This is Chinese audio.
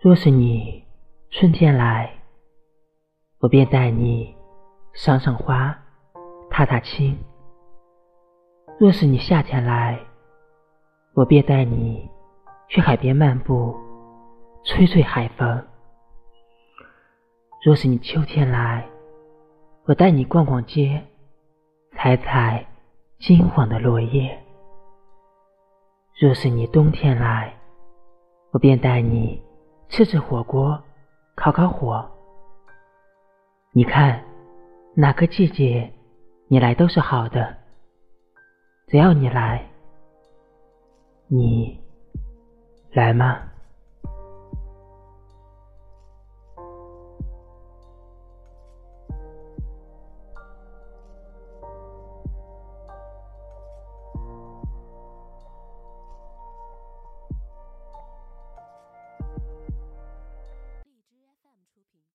若是你春天来，我便带你赏赏花，踏踏青；若是你夏天来，我便带你去海边漫步，吹吹海风；若是你秋天来，我带你逛逛街，采采金黄的落叶；若是你冬天来，我便带你。吃吃火锅，烤烤火。你看，哪个季节你来都是好的。只要你来，你来吗？